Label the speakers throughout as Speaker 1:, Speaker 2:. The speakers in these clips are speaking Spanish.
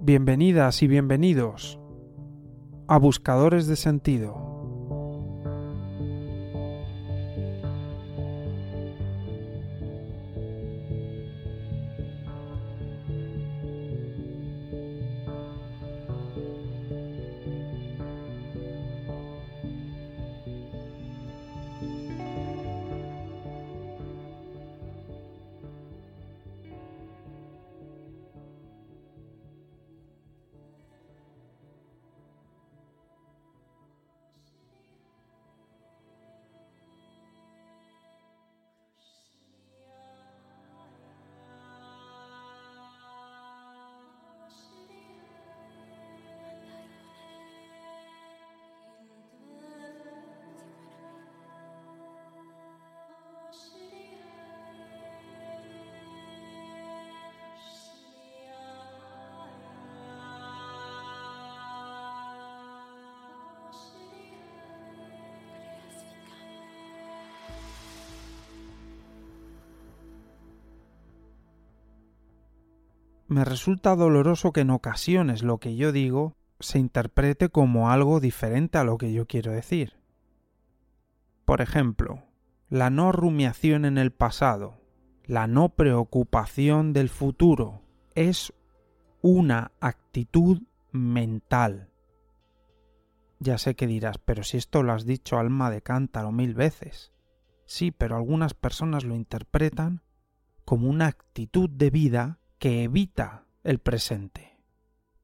Speaker 1: Bienvenidas y bienvenidos a Buscadores de Sentido. Me resulta doloroso que en ocasiones lo que yo digo se interprete como algo diferente a lo que yo quiero decir. Por ejemplo, la no rumiación en el pasado, la no preocupación del futuro, es una actitud mental. Ya sé que dirás, pero si esto lo has dicho alma de cántaro mil veces. Sí, pero algunas personas lo interpretan como una actitud de vida que evita el presente.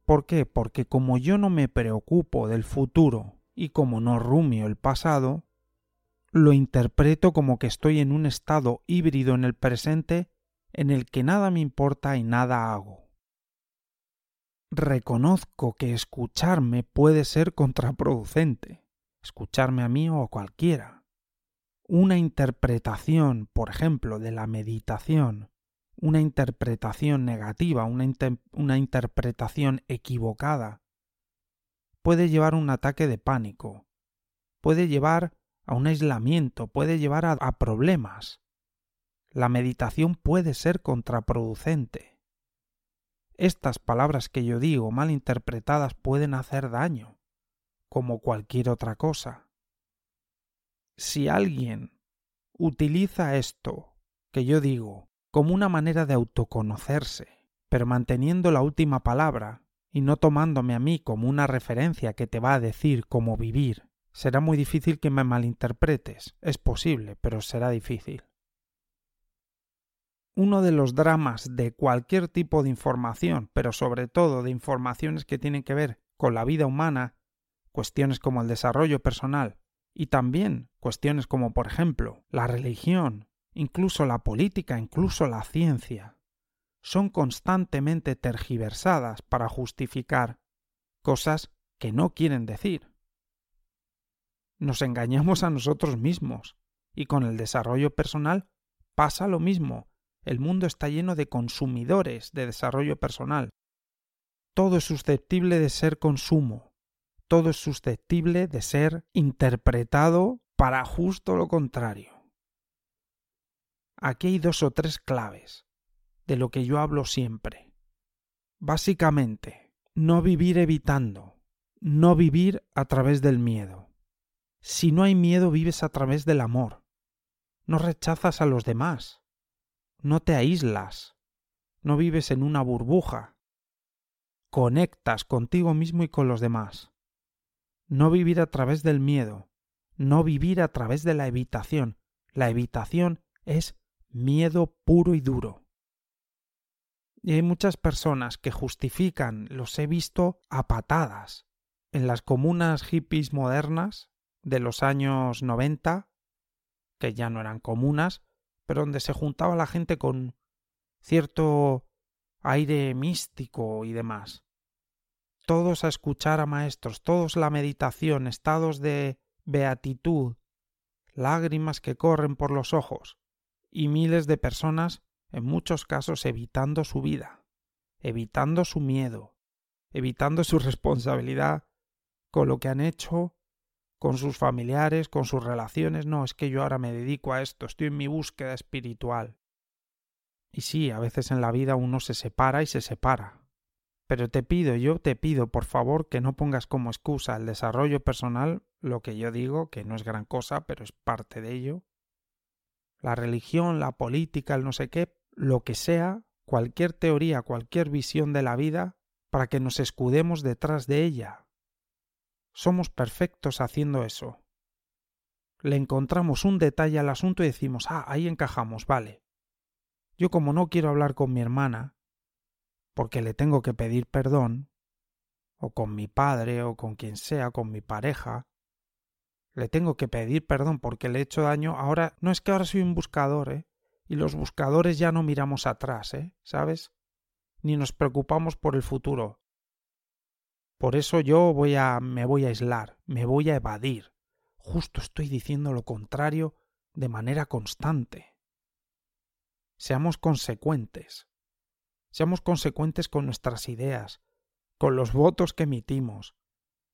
Speaker 1: ¿Por qué? Porque como yo no me preocupo del futuro y como no rumio el pasado, lo interpreto como que estoy en un estado híbrido en el presente en el que nada me importa y nada hago. Reconozco que escucharme puede ser contraproducente, escucharme a mí o a cualquiera. Una interpretación, por ejemplo, de la meditación una interpretación negativa, una, una interpretación equivocada, puede llevar a un ataque de pánico, puede llevar a un aislamiento, puede llevar a, a problemas. La meditación puede ser contraproducente. Estas palabras que yo digo mal interpretadas pueden hacer daño, como cualquier otra cosa. Si alguien utiliza esto que yo digo como una manera de autoconocerse, pero manteniendo la última palabra y no tomándome a mí como una referencia que te va a decir cómo vivir. Será muy difícil que me malinterpretes. Es posible, pero será difícil. Uno de los dramas de cualquier tipo de información, pero sobre todo de informaciones que tienen que ver con la vida humana, cuestiones como el desarrollo personal y también cuestiones como, por ejemplo, la religión incluso la política, incluso la ciencia, son constantemente tergiversadas para justificar cosas que no quieren decir. Nos engañamos a nosotros mismos, y con el desarrollo personal pasa lo mismo. El mundo está lleno de consumidores de desarrollo personal. Todo es susceptible de ser consumo, todo es susceptible de ser interpretado para justo lo contrario. Aquí hay dos o tres claves de lo que yo hablo siempre. Básicamente, no vivir evitando, no vivir a través del miedo. Si no hay miedo, vives a través del amor. No rechazas a los demás. No te aíslas. No vives en una burbuja. Conectas contigo mismo y con los demás. No vivir a través del miedo. No vivir a través de la evitación. La evitación es miedo puro y duro. Y hay muchas personas que justifican, los he visto a patadas, en las comunas hippies modernas de los años 90, que ya no eran comunas, pero donde se juntaba la gente con cierto aire místico y demás. Todos a escuchar a maestros, todos la meditación, estados de beatitud, lágrimas que corren por los ojos, y miles de personas, en muchos casos, evitando su vida, evitando su miedo, evitando su responsabilidad con lo que han hecho, con sus familiares, con sus relaciones. No, es que yo ahora me dedico a esto, estoy en mi búsqueda espiritual. Y sí, a veces en la vida uno se separa y se separa. Pero te pido, yo te pido, por favor, que no pongas como excusa el desarrollo personal lo que yo digo, que no es gran cosa, pero es parte de ello. La religión, la política, el no sé qué, lo que sea, cualquier teoría, cualquier visión de la vida, para que nos escudemos detrás de ella. Somos perfectos haciendo eso. Le encontramos un detalle al asunto y decimos, ah, ahí encajamos, vale. Yo como no quiero hablar con mi hermana, porque le tengo que pedir perdón, o con mi padre, o con quien sea, con mi pareja, le tengo que pedir perdón porque le he hecho daño, ahora no es que ahora soy un buscador, ¿eh? Y los buscadores ya no miramos atrás, ¿eh? ¿Sabes? Ni nos preocupamos por el futuro. Por eso yo voy a me voy a aislar, me voy a evadir. Justo estoy diciendo lo contrario de manera constante. Seamos consecuentes. Seamos consecuentes con nuestras ideas, con los votos que emitimos,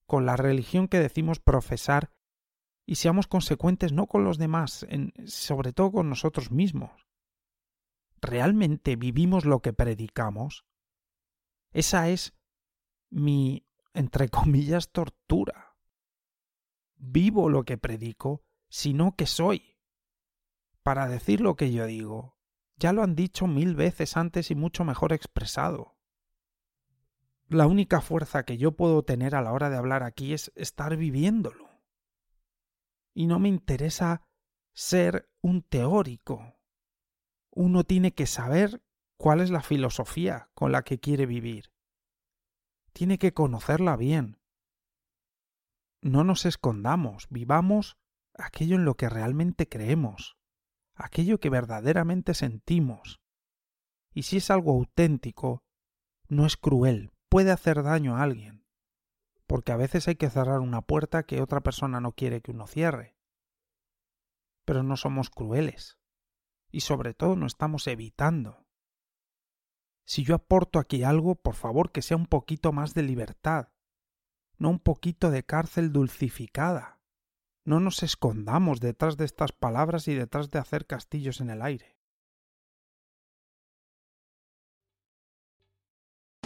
Speaker 1: con la religión que decimos profesar y seamos consecuentes no con los demás, sobre todo con nosotros mismos. ¿Realmente vivimos lo que predicamos? Esa es mi, entre comillas, tortura. Vivo lo que predico, sino que soy. Para decir lo que yo digo, ya lo han dicho mil veces antes y mucho mejor expresado. La única fuerza que yo puedo tener a la hora de hablar aquí es estar viviéndolo. Y no me interesa ser un teórico. Uno tiene que saber cuál es la filosofía con la que quiere vivir. Tiene que conocerla bien. No nos escondamos, vivamos aquello en lo que realmente creemos aquello que verdaderamente sentimos. Y si es algo auténtico, no es cruel, puede hacer daño a alguien, porque a veces hay que cerrar una puerta que otra persona no quiere que uno cierre. Pero no somos crueles, y sobre todo no estamos evitando. Si yo aporto aquí algo, por favor que sea un poquito más de libertad, no un poquito de cárcel dulcificada. No nos escondamos detrás de estas palabras y detrás de hacer castillos en el aire.